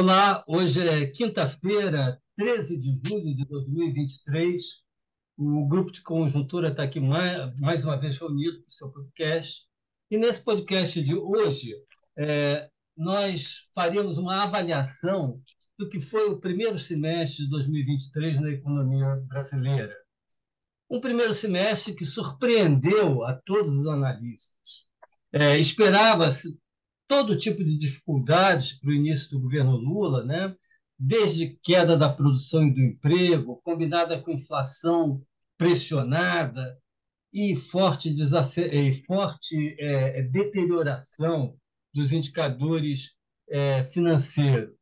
Olá, hoje é quinta-feira, 13 de julho de 2023. O grupo de conjuntura está aqui mais, mais uma vez reunido para o seu podcast. E nesse podcast de hoje, é, nós faremos uma avaliação do que foi o primeiro semestre de 2023 na economia brasileira. Um primeiro semestre que surpreendeu a todos os analistas. É, Esperava-se todo tipo de dificuldades para o início do governo Lula, né? desde queda da produção e do emprego, combinada com inflação pressionada e forte, e forte é, deterioração dos indicadores é, financeiros.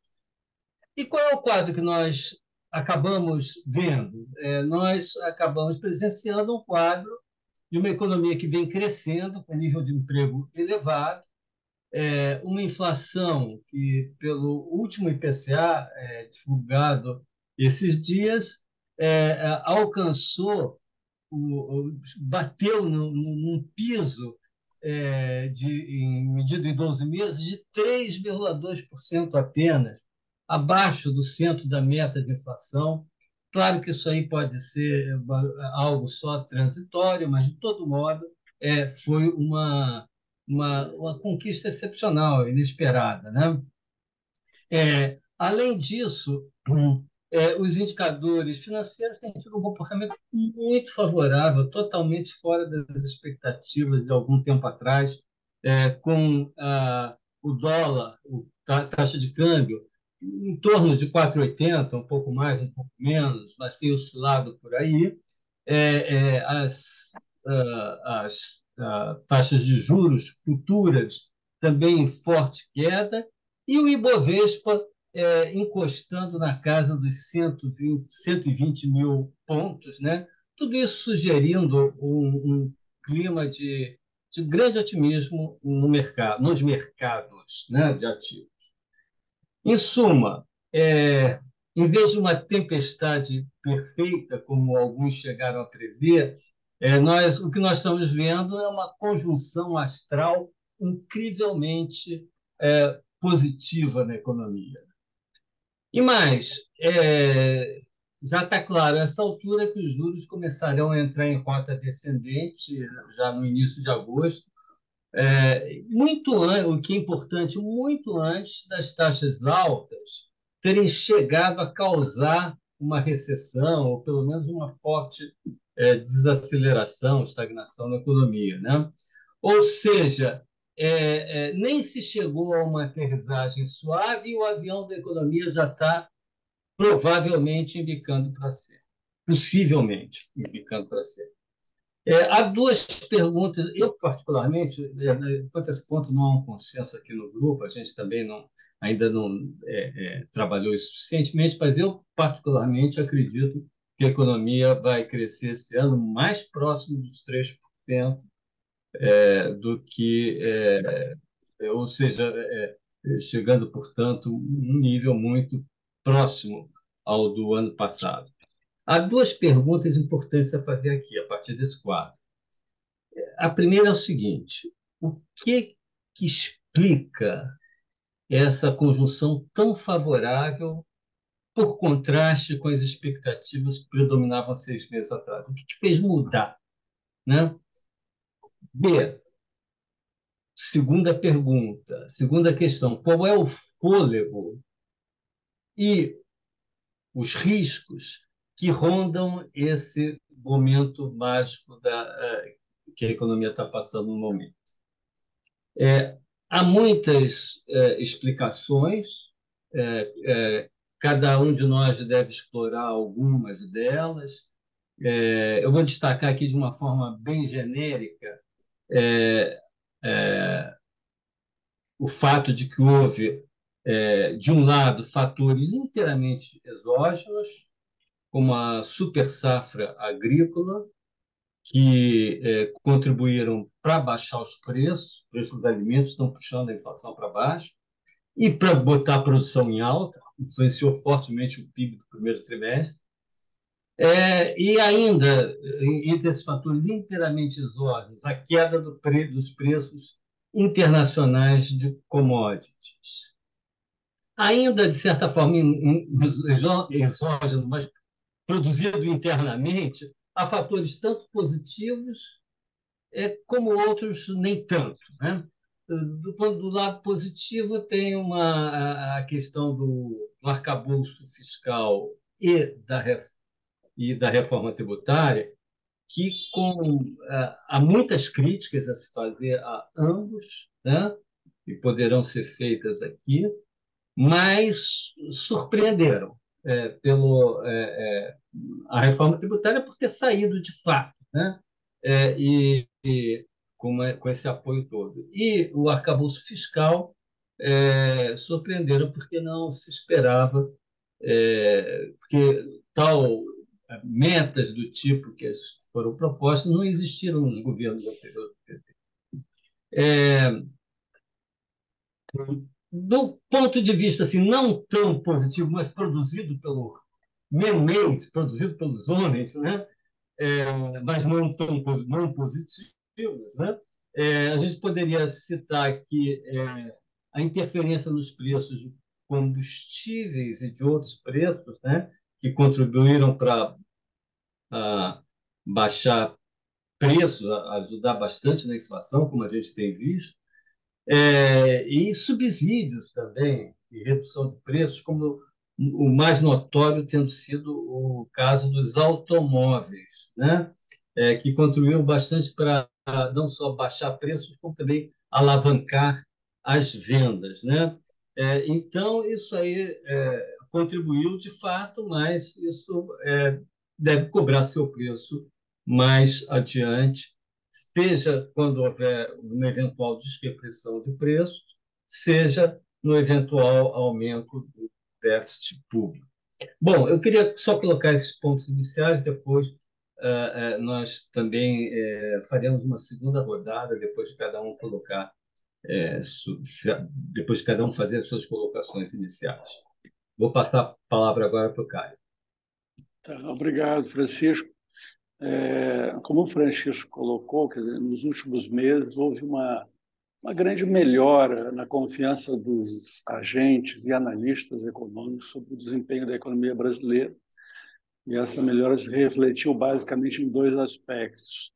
E qual é o quadro que nós acabamos vendo? É, nós acabamos presenciando um quadro de uma economia que vem crescendo, com nível de emprego elevado, é, uma inflação que, pelo último IPCA é, divulgado esses dias, é, é alcançou, o, bateu no, num piso é, de, em, medido em 12 meses de 3,2% apenas, abaixo do centro da meta de inflação. Claro que isso aí pode ser algo só transitório, mas, de todo modo, é, foi uma uma, uma conquista excepcional, inesperada. Né? É, além disso, é, os indicadores financeiros têm tido um comportamento muito favorável, totalmente fora das expectativas de algum tempo atrás, é, com a, o dólar, a taxa de câmbio, em torno de 4,80, um pouco mais, um pouco menos, mas tem oscilado por aí. É, é, as, uh, as taxas de juros futuras também em forte queda, e o Ibovespa é, encostando na casa dos 120, 120 mil pontos, né? tudo isso sugerindo um, um clima de, de, grande otimismo no mercado, nos mercados né, de ativos. Em suma, é, em vez de uma tempestade perfeita, como alguns chegaram a prever, é, nós, o que nós estamos vendo é uma conjunção astral incrivelmente é, positiva na economia. E mais, é, já está claro, essa altura que os juros começarão a entrar em rota descendente, já no início de agosto, é, muito o que é importante, muito antes das taxas altas terem chegado a causar uma recessão, ou pelo menos uma forte é, desaceleração, estagnação na economia. Né? Ou seja, é, é, nem se chegou a uma aterrissagem suave e o avião da economia já está provavelmente indicando para ser. Possivelmente indicando para ser. É, há duas perguntas. Eu, particularmente, é, né, quanto a esse ponto, não há um consenso aqui no grupo, a gente também não, ainda não é, é, trabalhou isso suficientemente, mas eu, particularmente, acredito que a economia vai crescer esse ano mais próximo dos 3% é, do que, é, é, ou seja, é, é, chegando, portanto, um nível muito próximo ao do ano passado. Há duas perguntas importantes a fazer aqui, a partir desse quadro. A primeira é o seguinte: o que, que explica essa conjunção tão favorável por contraste com as expectativas que predominavam seis meses atrás. O que, que fez mudar? Né? B. Segunda pergunta, segunda questão: qual é o fôlego e os riscos que rondam esse momento mágico da, uh, que a economia está passando no momento? É, há muitas uh, explicações. Uh, Cada um de nós deve explorar algumas delas. É, eu vou destacar aqui de uma forma bem genérica é, é, o fato de que houve, é, de um lado, fatores inteiramente exógenos, como a super safra agrícola, que é, contribuíram para baixar os preços, os preços dos alimentos estão puxando a inflação para baixo, e para botar a produção em alta, influenciou fortemente o PIB do primeiro trimestre. É, e ainda, entre esses fatores inteiramente exógenos, a queda do pre, dos preços internacionais de commodities. ainda de certa forma exógeno, mas produzido internamente, há fatores tanto positivos é, como outros nem tanto. Né? Do, do lado positivo, tem uma, a questão do, do arcabouço fiscal e da, e da reforma tributária, que com, há muitas críticas a se fazer a ambos, né? e poderão ser feitas aqui, mas surpreenderam é, pelo é, é, a reforma tributária por ter saído de fato, né? É, e, e com, com, esse apoio todo. E o arcabouço fiscal é, surpreenderam porque não se esperava, é, porque tal metas do tipo que foram propostas não existiram nos governos anteriores do PT. É, do ponto de vista assim, não tão positivo, mas produzido pelo Mendes, produzido pelos homens, né? É, mas não tão não positivos, né? É, a gente poderia citar aqui é, a interferência nos preços de combustíveis e de outros preços, né? Que contribuíram para baixar preços, ajudar bastante na inflação, como a gente tem visto. É, e subsídios também, e redução de preços, como o mais notório tendo sido o caso dos automóveis, né? É, que contribuiu bastante para não só baixar preços, como também alavancar as vendas. Né? É, então, isso aí é, contribuiu de fato, mas isso é, deve cobrar seu preço mais adiante seja quando houver uma eventual desrepressão de preços, seja no eventual aumento do déficit público. Bom, eu queria só colocar esses pontos iniciais, depois uh, uh, nós também uh, faremos uma segunda rodada, depois de cada um colocar, depois de cada um fazer as suas colocações iniciais. Vou passar a palavra agora para o Caio. Tá, obrigado, Francisco. É, como o Francisco colocou, dizer, nos últimos meses houve uma, uma grande melhora na confiança dos agentes e analistas econômicos sobre o desempenho da economia brasileira. E essa melhora se refletiu basicamente em dois aspectos.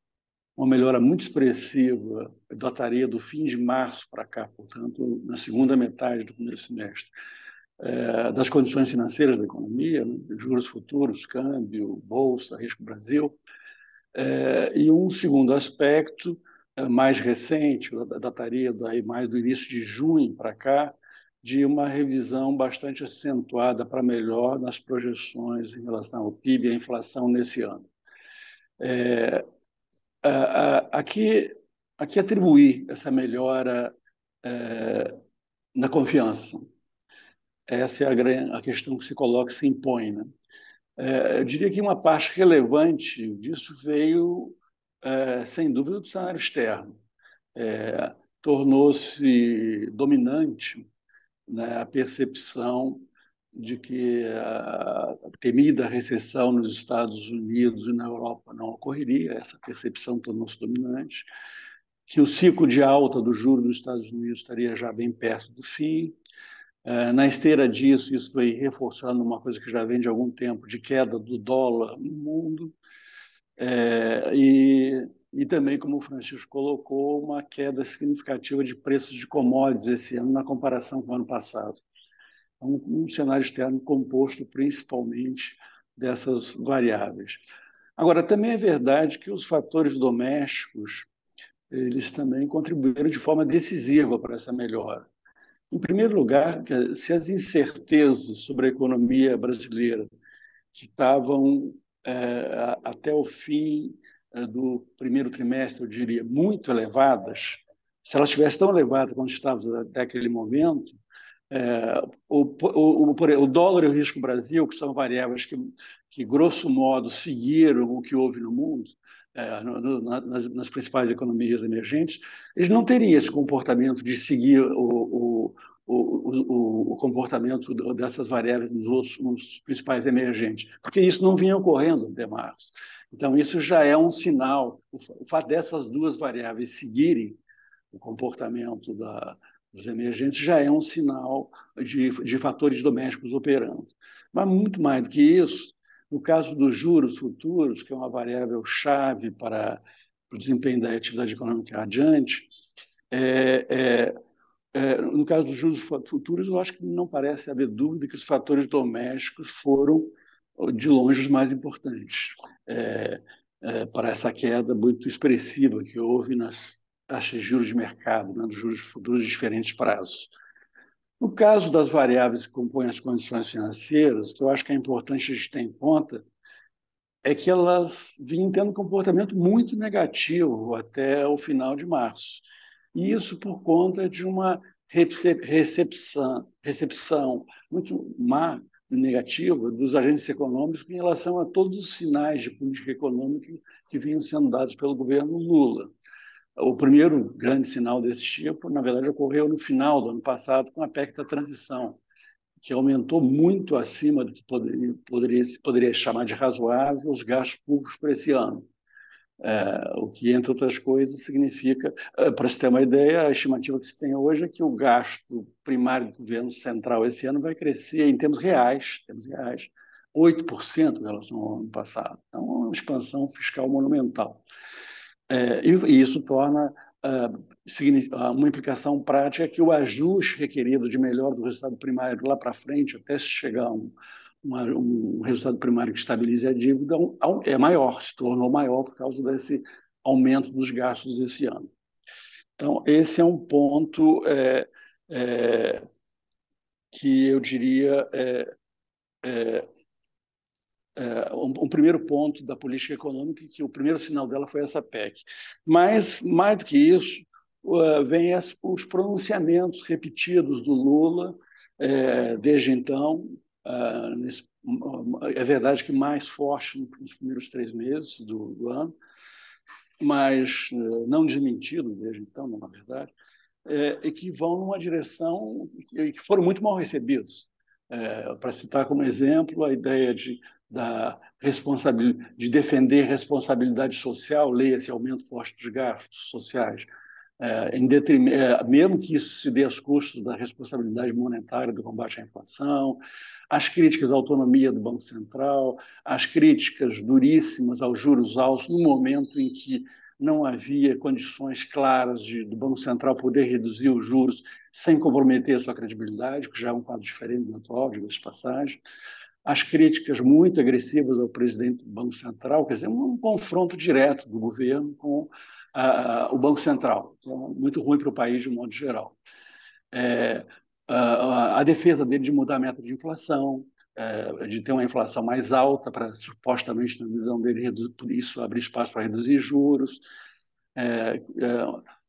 Uma melhora muito expressiva, dataria do fim de março para cá, portanto, na segunda metade do primeiro semestre, é, das condições financeiras da economia, né? juros futuros, câmbio, bolsa, risco Brasil. É, e um segundo aspecto, é, mais recente, dataria daí mais do início de junho para cá, de uma revisão bastante acentuada para melhor nas projeções em relação ao PIB e à inflação nesse ano. É, aqui, aqui atribuir essa melhora é, na confiança essa é a, a questão que se coloca, se impõe. Né? É, eu diria que uma parte relevante disso veio, é, sem dúvida, do cenário externo. É, Tornou-se dominante né, a percepção de que a temida recessão nos Estados Unidos e na Europa não ocorreria, essa percepção tornou-se dominante, que o ciclo de alta do juro nos Estados Unidos estaria já bem perto do fim, é, na esteira disso, isso foi reforçando uma coisa que já vem de algum tempo, de queda do dólar no mundo, é, e, e também, como o Francisco colocou, uma queda significativa de preços de commodities esse ano na comparação com o ano passado. É um, um cenário externo composto principalmente dessas variáveis. Agora, também é verdade que os fatores domésticos eles também contribuíram de forma decisiva para essa melhora. Em primeiro lugar, se as incertezas sobre a economia brasileira, que estavam é, até o fim do primeiro trimestre, eu diria, muito elevadas, se elas estivessem tão elevadas quando estávamos até aquele momento, é, o, o, o, o, dólar e o risco Brasil, que são variáveis que, que, grosso modo, seguiram o que houve no mundo, é, no, no, nas, nas, principais economias emergentes, eles não teriam esse comportamento de seguir o, o, comportamento dessas variáveis nos, outros, nos principais emergentes, porque isso não vinha ocorrendo até março. Então, isso já é um sinal. O fato dessas duas variáveis seguirem o comportamento da, dos emergentes, já é um sinal de, de fatores domésticos operando. Mas muito mais do que isso, no caso dos juros futuros, que é uma variável chave para o desempenho da atividade econômica adiante, é, é, é, no caso dos juros futuros, eu acho que não parece haver dúvida que os fatores domésticos foram, de longe, os mais importantes é, é, para essa queda muito expressiva que houve nas taxas de juros de mercado, né, dos juros futuros de diferentes prazos. No caso das variáveis que compõem as condições financeiras, o que eu acho que é importante a gente ter em conta é que elas vinham tendo um comportamento muito negativo até o final de março. E isso por conta de uma recepção, recepção muito má negativa dos agentes econômicos em relação a todos os sinais de política econômica que vinham sendo dados pelo governo Lula. O primeiro grande sinal desse tipo, na verdade, ocorreu no final do ano passado com a PEC da transição, que aumentou muito acima do que poderia, poderia, poderia chamar de razoável os gastos públicos para esse ano. É, o que, entre outras coisas, significa, é, para se ter uma ideia, a estimativa que se tem hoje é que o gasto primário do governo central esse ano vai crescer, em termos reais, termos reais 8% em relação ao ano passado. Então, é uma expansão fiscal monumental. É, e, e, isso torna uh, uma implicação prática que o ajuste requerido de melhor do resultado primário lá para frente, até se chegar a um, uma, um resultado primário que estabilize a dívida é maior, se tornou maior por causa desse aumento dos gastos esse ano. Então, esse é um ponto é, é, que eu diria é, é, é um, um, primeiro ponto da política econômica, que o primeiro sinal dela foi essa PEC. Mas, mais do que isso, uh, vem as, os pronunciamentos repetidos do Lula é, desde então, Nesse, é verdade que mais forte nos primeiros três meses do, do ano, mas uh, não desmentido desde então, na verdade, é, que vão numa direção e que foram muito mal recebidos. É, Para citar como exemplo a ideia de, da responsabilidade, de defender responsabilidade social, leia-se aumento forte dos gastos sociais, é, é, mesmo que isso se dê aos custos da responsabilidade monetária do combate à inflação, as críticas à autonomia do Banco Central, as críticas duríssimas aos juros altos, no momento em que não havia condições claras de, do Banco Central poder reduzir os juros sem comprometer a sua credibilidade, que já é um quadro diferente do atual, diga de passagem. As críticas muito agressivas ao presidente do Banco Central, quer dizer, um, confronto direto do governo com uh, o Banco Central, é muito ruim para o país de um modo geral. É, a defesa dele de mudar a meta de inflação, é, de ter uma inflação mais alta para supostamente na visão dele por isso abrir espaço para reduzir juros, é, é,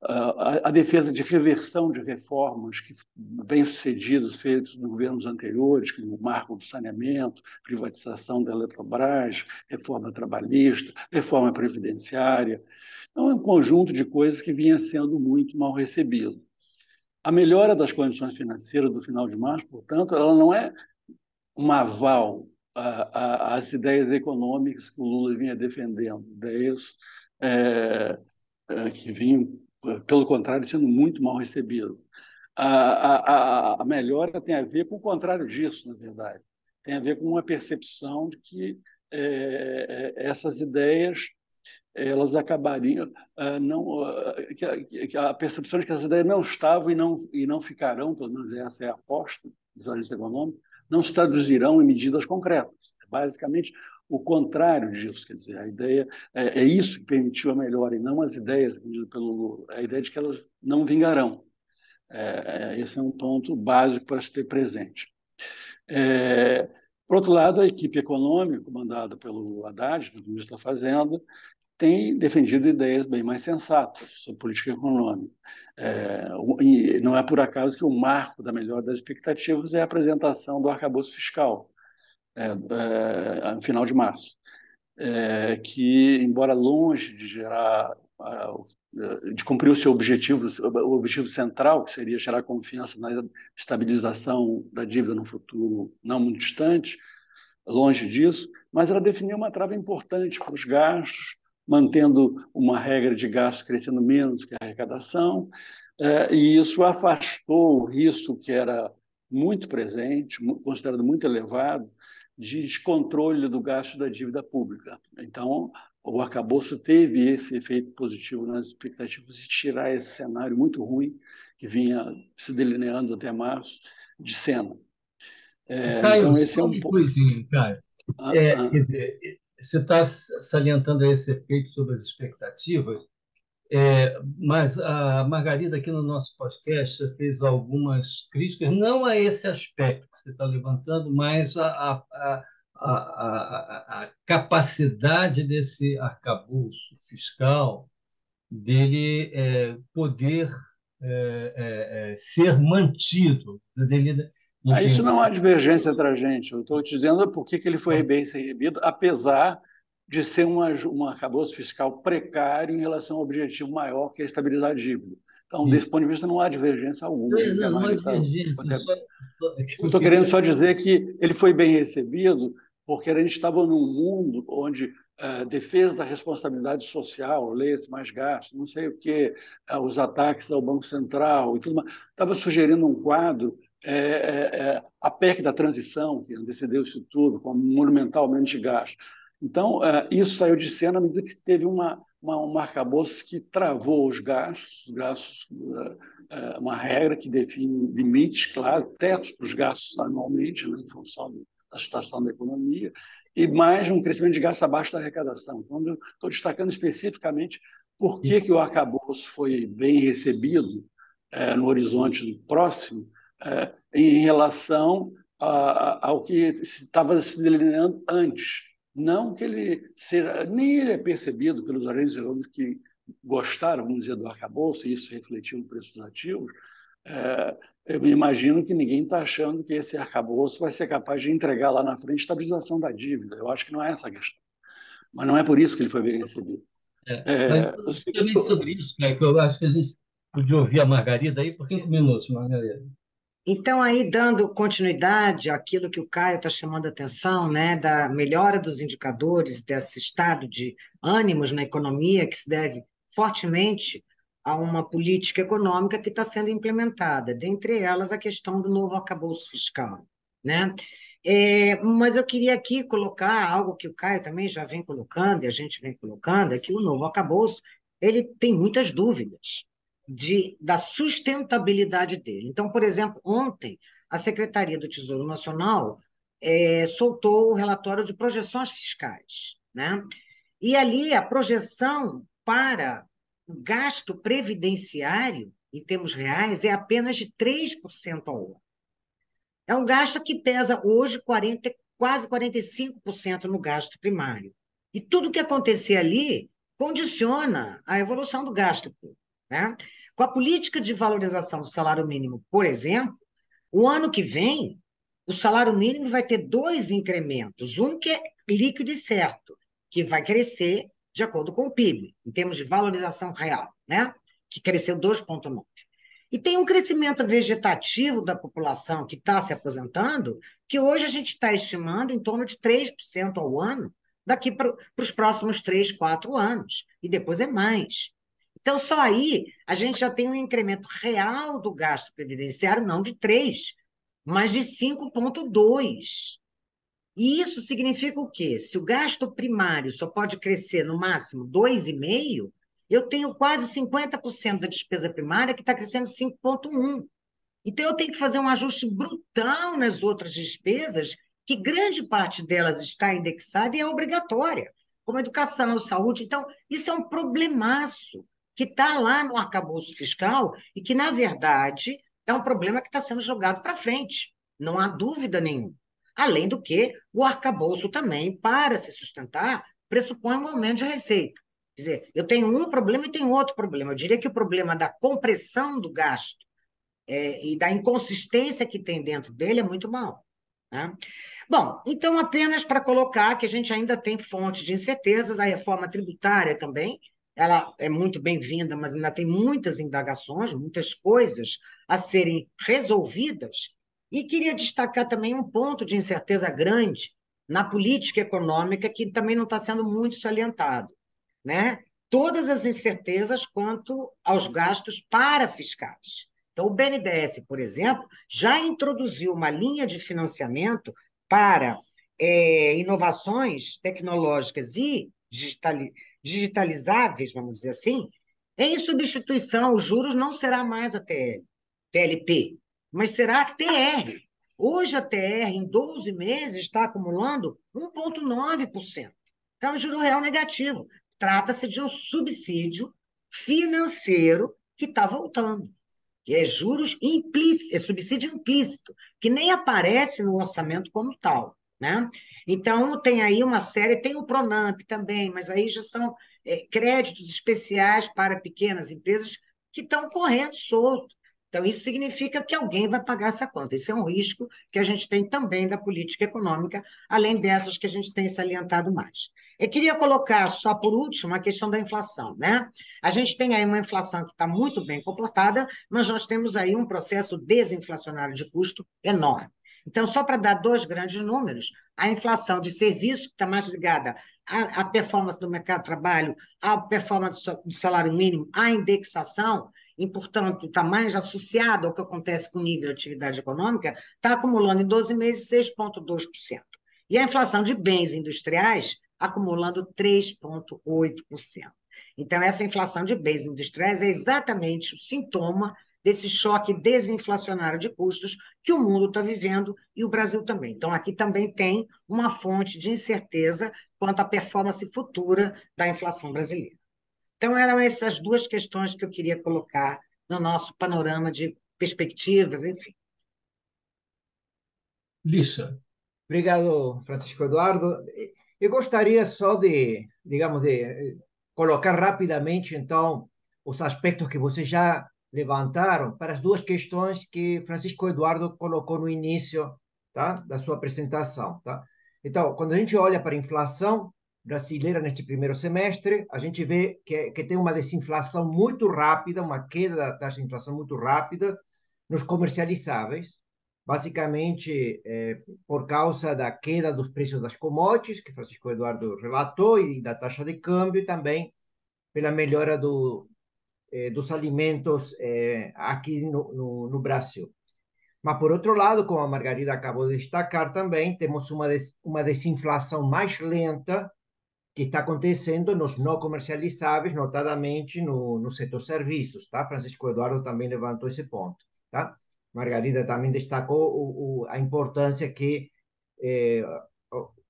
a, a, defesa de reversão de reformas que bem sucedidas feitas nos governos anteriores, como o marco do saneamento, privatização da Eletrobras, reforma trabalhista, reforma previdenciária. Então, é um conjunto de coisas que vinha sendo muito mal recebido. A melhora das condições financeiras do final de março, portanto, ela não é um aval às ideias econômicas que o Lula vinha defendendo, ideias é, é, que vinham, pelo contrário, sendo muito mal recebidas. A, a, a, melhora tem a ver com o contrário disso, na verdade. Tem a ver com uma percepção de que é, é essas ideias elas acabariam uh, não uh, que, que, a, percepção de que as ideias não estavam e não e não ficarão, pelo menos essa é a aposta dos agentes econômicos, não se traduzirão em medidas concretas. É basicamente o contrário disso, quer dizer, a ideia é, é isso que permitiu a melhora e não as ideias pelo é a ideia de que elas não vingarão. É, é, esse é um ponto básico para se ter presente. É, por outro lado, a equipe econômica, comandada pelo Haddad, do ministro da Fazenda, tem defendido ideias bem mais sensatas sobre política econômica. É, não é por acaso que o marco da melhora das expectativas é a apresentação do arcabouço fiscal, é, é, no final de março, é, que, embora longe de gerar, de cumprir o seu objetivo, o objetivo central, que seria gerar confiança na estabilização da dívida no futuro não muito distante, longe disso, mas ela definiu uma trava importante para os gastos, mantendo uma regra de gasto crescendo menos que a arrecadação, é, e isso afastou o risco que era muito presente, considerado muito elevado, de descontrole do gasto da dívida pública. Então, o arcabouço teve esse efeito positivo nas expectativas de tirar esse cenário muito ruim que vinha se delineando até março de cena. É, Caio, então, esse é um pouco. Caio. Ah, é, ah. Quer dizer, você está salientando esse efeito sobre as expectativas, é, mas a Margarida, aqui no nosso podcast, fez algumas críticas, não a esse aspecto que você está levantando, mas a, a, a, a, a capacidade desse arcabouço fiscal dele é, poder é, é, é ser mantido, dele, enfim. Isso não há divergência entre a gente. Eu estou te dizendo por que ele foi bem recebido, apesar de ser uma, um arcabouço fiscal precário em relação ao objetivo maior, que é estabilizar a dívida. Então, desse ponto de vista, não há divergência alguma. Não, não há divergência. Estou querendo só dizer que ele foi bem recebido porque a gente estava num mundo onde a defesa da responsabilidade social, leis mais gastos, não sei o quê, os ataques ao Banco Central e tudo mais, estava sugerindo um quadro é, é, a PEC da transição, que antecedeu isso tudo, com monumentalmente gasto. Então, é, isso saiu de cena à medida que teve uma, uma, um arcabouço que travou os gastos, os gastos uma regra que define limites, claro, tetos para os gastos anualmente, né, em função da situação da economia, e mais um crescimento de gastos abaixo da arrecadação. Então, estou destacando especificamente por que, que o arcabouço foi bem recebido é, no horizonte próximo, é, em relação a, ao que estava se delineando antes. Não que ele seja, nem ele é percebido pelos agentes que gostaram, vamos dizer, do arcabouço, e isso refletiu no preço dos ativos. É, eu imagino que ninguém está achando que esse arcabouço vai ser capaz de entregar lá na frente estabilização da dívida. Eu acho que não é essa a questão. Mas não é por isso que ele foi bem recebido. É, é, mas, sobre isso, né, que eu acho que a gente podia ouvir a Margarida aí por cinco minutos, Margarida. Então, aí, dando continuidade àquilo que o Caio está chamando a atenção, né, da melhora dos indicadores, desse estado de ânimos na economia, que se deve fortemente a uma política econômica que está sendo implementada, dentre elas a questão do novo arcabouço fiscal. Né? É, mas eu queria aqui colocar algo que o Caio também já vem colocando, e a gente vem colocando, é que o novo arcabouço ele tem muitas dúvidas de, da sustentabilidade dele. Então, por exemplo, ontem, a Secretaria do Tesouro Nacional é, soltou o relatório de projeções fiscais. Né? E ali a projeção para o gasto previdenciário, em termos reais, é apenas de 3% ao ano. É um gasto que pesa hoje 40, quase 45% no gasto primário. E tudo que acontecer ali condiciona a evolução do gasto público. Né? Com a política de valorização do salário mínimo, por exemplo, o ano que vem, o salário mínimo vai ter dois incrementos. Um que é líquido e certo, que vai crescer de acordo com o PIB, em termos de valorização real, né? que cresceu 2,9%. E tem um crescimento vegetativo da população que está se aposentando, que hoje a gente está estimando em torno de 3% ao ano, daqui para os próximos 3, 4 anos. E depois é mais. Então, só aí a gente já tem um incremento real do gasto previdenciário, não de 3, mas de 5,2. E isso significa o quê? Se o gasto primário só pode crescer no máximo 2,5%, eu tenho quase 50% da despesa primária que está crescendo 5,1%. Então, eu tenho que fazer um ajuste brutal nas outras despesas, que grande parte delas está indexada e é obrigatória, como educação, saúde. Então, isso é um problemaço que está lá no arcabouço fiscal e que, na verdade, é um problema que está sendo jogado para frente, não há dúvida nenhuma. Além do que, o arcabouço também, para se sustentar, pressupõe um aumento de receita. Quer dizer, eu tenho um problema e tenho outro problema. Eu diria que o problema da compressão do gasto é, e da inconsistência que tem dentro dele é muito mal. Né? Bom, então, apenas para colocar que a gente ainda tem fonte de incertezas, a reforma tributária também, ela é muito bem-vinda, mas ainda tem muitas indagações, muitas coisas a serem resolvidas. E queria destacar também um ponto de incerteza grande na política econômica, que também não está sendo muito salientado, né? todas as incertezas quanto aos gastos para fiscais. Então, o BNDES, por exemplo, já introduziu uma linha de financiamento para é, inovações tecnológicas e digitali digitalizáveis, vamos dizer assim, em substituição, os juros não será mais a TL, TLP, mas será a TR. Hoje a TR, em 12 meses, está acumulando 1,9%. Então, é juro real negativo. Trata-se de um subsídio financeiro que está voltando. E é juros implícitos, é subsídio implícito, que nem aparece no orçamento como tal. Né? Então, tem aí uma série, tem o Pronamp também, mas aí já são é, créditos especiais para pequenas empresas que estão correndo solto. Então, isso significa que alguém vai pagar essa conta. Esse é um risco que a gente tem também da política econômica, além dessas que a gente tem salientado mais. Eu queria colocar, só por último, a questão da inflação. Né? A gente tem aí uma inflação que está muito bem comportada, mas nós temos aí um processo desinflacionário de custo enorme. Então, só para dar dois grandes números, a inflação de serviços, que está mais ligada à, à, performance do mercado de trabalho, à performance do salário mínimo, à indexação, e, portanto, está mais associado ao que acontece com o nível de atividade econômica, está acumulando em 12 meses 6,2%. E a inflação de bens industriais acumulando 3,8%. Então, essa inflação de bens industriais é exatamente o sintoma desse choque desinflacionário de custos que o mundo está vivendo e o Brasil também. Então, aqui também tem uma fonte de incerteza quanto à performance futura da inflação brasileira. Então, eram essas duas questões que eu queria colocar no nosso panorama de perspectivas, enfim. Lixa. Obrigado, Francisco Eduardo. Eu gostaria só de, digamos, de colocar rapidamente, então, os aspectos que você já levantaram para as duas questões que Francisco Eduardo colocou no início tá, da sua apresentação. Tá? Então, quando a gente olha para a inflação brasileira neste primeiro semestre, a gente vê que, que tem uma desinflação muito rápida, uma queda da taxa de inflação muito rápida nos comercializáveis, basicamente é, por causa da queda dos preços das commodities, que Francisco Eduardo relatou, e da taxa de câmbio, e também pela melhora do, eh, dos alimentos aqui no, no, no, Brasil. Mas, por outro lado, como a Margarida acabou de destacar também, temos uma, des, uma desinflação mais lenta que está acontecendo nos não comercializáveis, notadamente no, no setor serviços, tá? Francisco Eduardo também levantou esse ponto, tá? Margarida também destacou o, o, a importância que eh,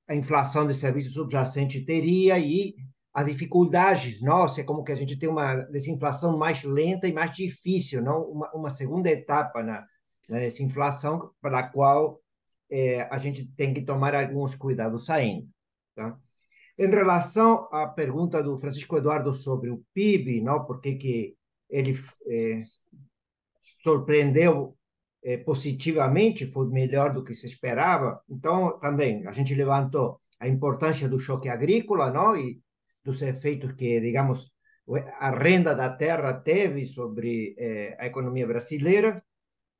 a inflação de serviços subjacente teria e as dificuldades, nossa, é como que a gente tem uma desinflação mais lenta e mais difícil, não uma, uma segunda etapa na, na desinflação para a qual é, a gente tem que tomar alguns cuidados saindo. Tá? Em relação à pergunta do Francisco Eduardo sobre o PIB, não, porque que ele é, surpreendeu é, positivamente, foi melhor do que se esperava. Então, também a gente levantou a importância do choque agrícola, não, e dos efeitos que, digamos, a renda da terra teve sobre eh, a economia brasileira,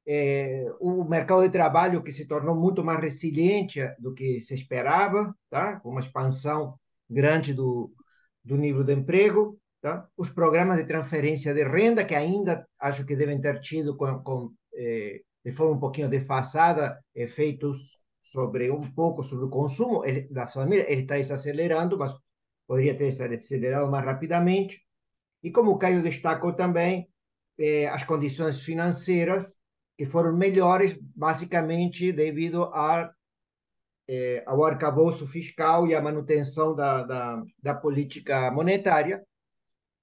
eh, o mercado de trabalho que se tornou muito mais resiliente do que se esperava, tá? com uma expansão grande do, do nível de emprego, tá? os programas de transferência de renda, que ainda acho que devem ter tido com, com eh, de forma um pouquinho defasada efeitos sobre um pouco sobre o consumo ele, da família, ele está desacelerando, mas poderia ter se acelerado mais rapidamente. E como o Caio destacou também, eh, as condições financeiras que foram melhores, basicamente devido a, eh, ao arcabouço fiscal e à manutenção da, da, da política monetária.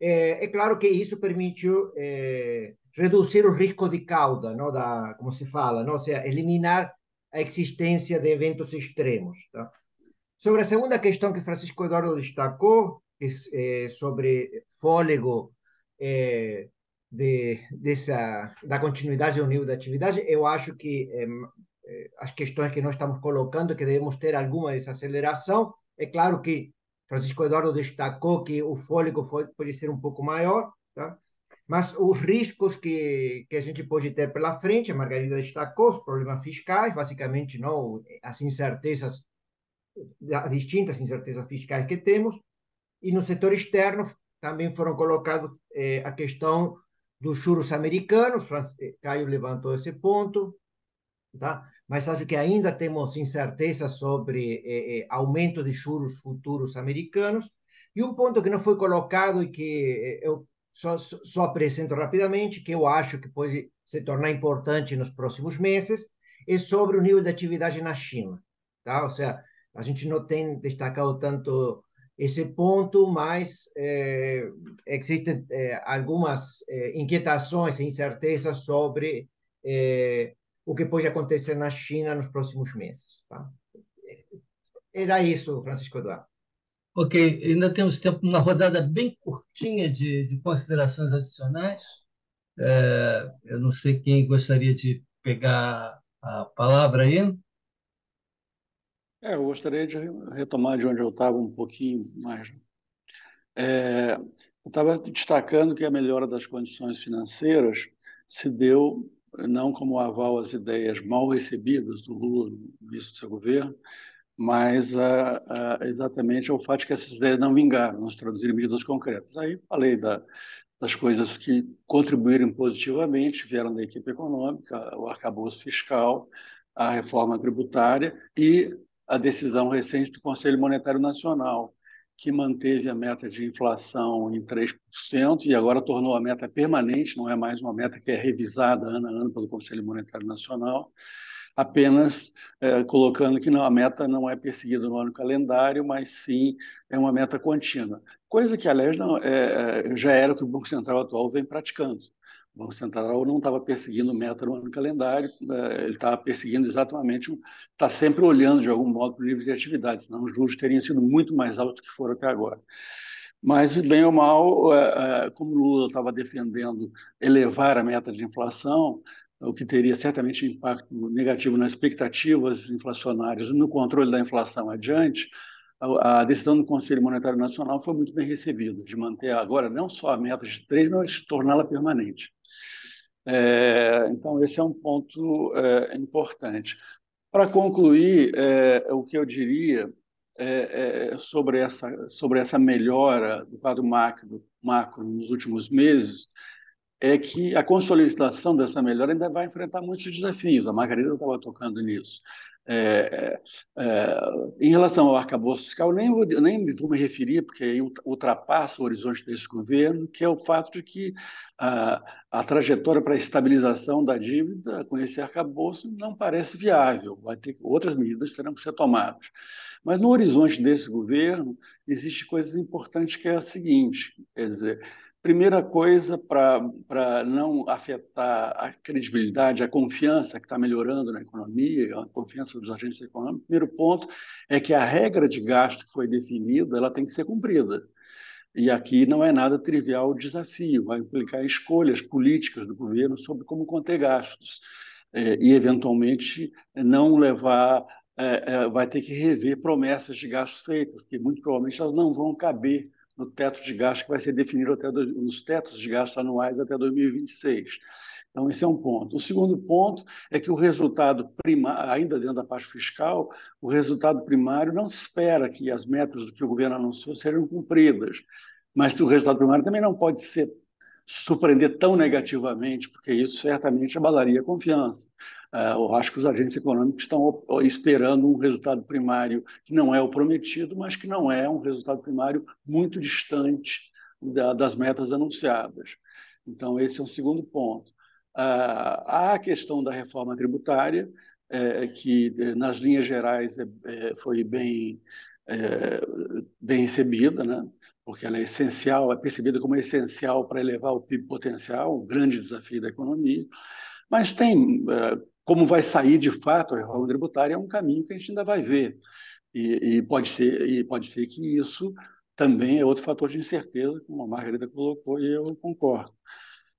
É, é, claro que isso permitiu é, reduzir o risco de cauda, não, da, como se fala, não? ou seja, eliminar a existência de eventos extremos. Tá? Sobre a segunda questão que Francisco Eduardo destacou, é, sobre fôlego é, de, dessa, da continuidade do nível da atividade, eu acho que é, as questões que nós estamos colocando, que devemos ter alguma desaceleração, é claro que Francisco Eduardo destacou que o fôlego pode ser um pouco maior, tá? mas os riscos que, que a gente pode ter pela frente, a Margarida destacou, os problemas fiscais, basicamente não as incertezas as distintas incertezas fiscais que temos, e no setor externo, também foram colocados eh, a questão dos juros americanos, eh, Caio levantou esse ponto, tá? mas acho que ainda temos incerteza sobre eh, aumento de juros futuros americanos. E um ponto que não foi colocado e que eu só, só apresento rapidamente, que eu acho que pode se tornar importante nos próximos meses, é sobre o nível de atividade na China. Tá? Ou seja, a gente não tem destacado tanto esse ponto, mas é, existem é, algumas é, inquietações e incertezas sobre o que pode acontecer na China nos próximos meses. Tá? Era isso, Francisco Eduardo. Ok, ainda temos tempo uma rodada bem curtinha de, de considerações adicionais. É, eu não sei quem gostaria de pegar a palavra aí. É, eu gostaria de retomar de onde eu estava um pouquinho mais. É, eu estava destacando que a melhora das condições financeiras se deu não como aval às ideias mal recebidas do Lula no início do seu governo, mas a, a, exatamente ao fato de que essas ideias não vingaram, não se traduziram em medidas concretas. Aí falei da, das coisas que contribuíram positivamente, vieram da equipe econômica, o arcabouço fiscal, a reforma tributária e a decisão recente do Conselho Monetário Nacional, que manteve a meta de inflação em 3% e agora tornou a meta permanente, não é mais uma meta que é revisada ano a ano pelo Conselho Monetário Nacional, apenas é, colocando que não, a meta não é perseguida no ano calendário, mas sim é uma meta contínua. Coisa que, aliás, não, é, é já era o que o Banco Central atual vem praticando. O Banco Central não estava perseguindo meta no ano calendário, eh, ele estava perseguindo exatamente, está sempre olhando de algum modo para o nível de atividade, senão os juros teriam sido muito mais altos que foram até agora. Mas, bem ou mal, eh, eh, como Lula estava defendendo elevar a meta de inflação, o que teria certamente impacto negativo nas expectativas inflacionárias no controle da inflação adiante, a decisão do Conselho Monetário Nacional foi muito bem recebida, de manter agora não só a meta de três, mas torná-la permanente. É, então, esse é um ponto é, importante. Para concluir, é, o que eu diria é, é, sobre, essa, sobre essa melhora do quadro macro, macro nos últimos meses é que a consolidação dessa melhora ainda vai enfrentar muitos desafios. A Margarida estava tocando nisso. É, é, é, em relação ao arcabouço fiscal, nem vou, nem vou me referir, porque aí ultrapassa o horizonte desse governo, que é o fato de que a, a trajetória para a estabilização da dívida com esse arcabouço não parece viável, vai ter outras medidas terão que ser tomadas. Mas no horizonte desse governo existe coisas importantes que é a seguinte, quer dizer, Primeira coisa, para não afetar a credibilidade, a confiança que está melhorando na economia, a confiança dos agentes econômicos, primeiro ponto é que a regra de gasto que foi definida ela tem que ser cumprida. E aqui não é nada trivial o desafio, vai implicar escolhas políticas do governo sobre como conter gastos. É, e, eventualmente, não levar, é, é, vai ter que rever promessas de gastos feitas, que muito provavelmente elas não vão caber no teto de gasto que vai ser definido até do, nos tetos de gastos anuais até 2026. Então, esse é um ponto. O segundo ponto é que o resultado primário, ainda dentro da parte fiscal, o resultado primário não se espera que as metas do que o governo anunciou sejam cumpridas. Mas o resultado primário também não pode ser surpreender tão negativamente, porque isso certamente abalaria a confiança. Uh, eu acho que os agentes econômicos estão esperando um resultado primário que não é o prometido, mas que não é um resultado primário muito distante da, das metas anunciadas. Então, esse é um segundo ponto. Uh, há a questão da reforma tributária, é, que nas linhas gerais é, é, foi bem, é, bem recebida, né? porque ela é essencial, é percebida como essencial para elevar o PIB potencial, um grande desafio da economia. Mas tem como vai sair de fato a reforma tributária é um caminho que a gente ainda vai ver. E, e, pode, ser, e pode ser que isso também é outro fator de incerteza, como a Margarida colocou, e eu concordo.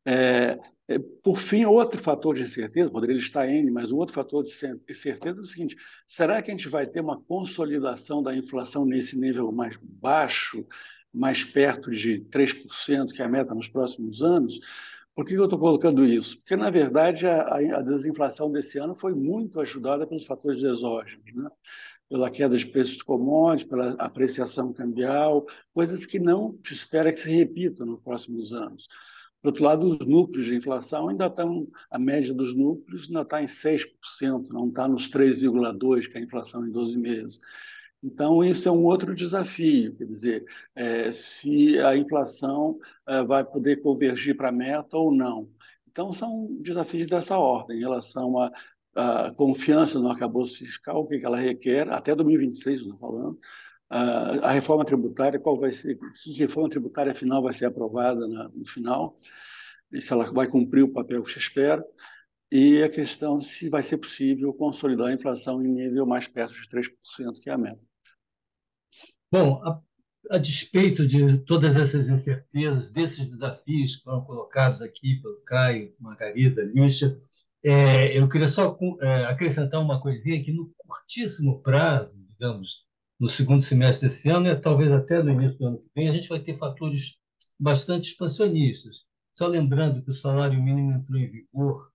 É, é, por fim, outro fator de incerteza, poderia estar N, mas um outro fator de incerteza é o seguinte: será que a gente vai ter uma consolidação da inflação nesse nível mais baixo, mais perto de 3%, que é a meta nos próximos anos? Por que eu estou colocando isso? Porque, na verdade, a, a, desinflação desse ano foi muito ajudada pelos fatores exógenos. Né? pela queda de preços de commodities, pela apreciação cambial, coisas que não se espera que se repitam nos próximos anos. Por outro lado, os núcleos de inflação ainda estão, a média dos núcleos ainda está em 6%, não está nos 3,2%, que é a inflação em 12 meses. Então, isso é um outro desafio, quer dizer, é, se a inflação é, vai poder convergir para a meta ou não. Então, são desafios dessa ordem, em relação à, confiança no arcabouço fiscal, o que ela requer, até 2026, estou falando, a reforma tributária, qual vai ser, que reforma tributária final vai ser aprovada no final, e se ela vai cumprir o papel que se espera, e a questão se vai ser possível consolidar a inflação em nível mais perto de 3%, que é a meta. Bom, a, a, despeito de todas essas incertezas, desses desafios que foram colocados aqui pelo Caio, Margarida, Lixa, é, eu queria só é, acrescentar uma coisinha que no curtíssimo prazo, digamos, no segundo semestre desse ano e talvez até no início do ano que vem, a gente vai ter fatores bastante expansionistas. Só lembrando que o salário mínimo entrou em vigor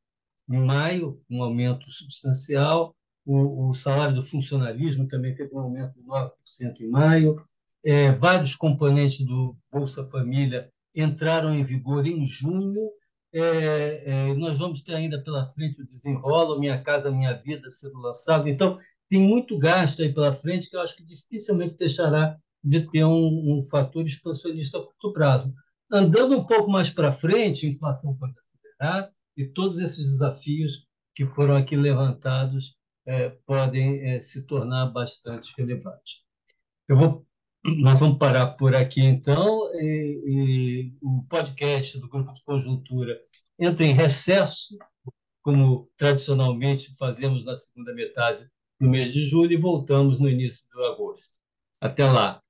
em maio, um aumento substancial, o, o salário do funcionalismo também teve um aumento de 9% em maio. É, vários componentes do Bolsa Família entraram em vigor em junho. É, é, nós vamos ter ainda pela frente o desenrola, Minha Casa Minha Vida sendo lançado. Então, tem muito gasto aí pela frente que eu acho que dificilmente deixará de ter um, um fator expansionista a curto prazo. Andando um pouco mais para frente, inflação pode acelerar e todos esses desafios que foram aqui levantados é, podem é, se tornar bastante relevantes. Eu vou, nós vamos parar por aqui então. E, e o podcast do Grupo de Conjuntura entra em recesso, como tradicionalmente fazemos na segunda metade do mês de julho e voltamos no início de agosto. Até lá!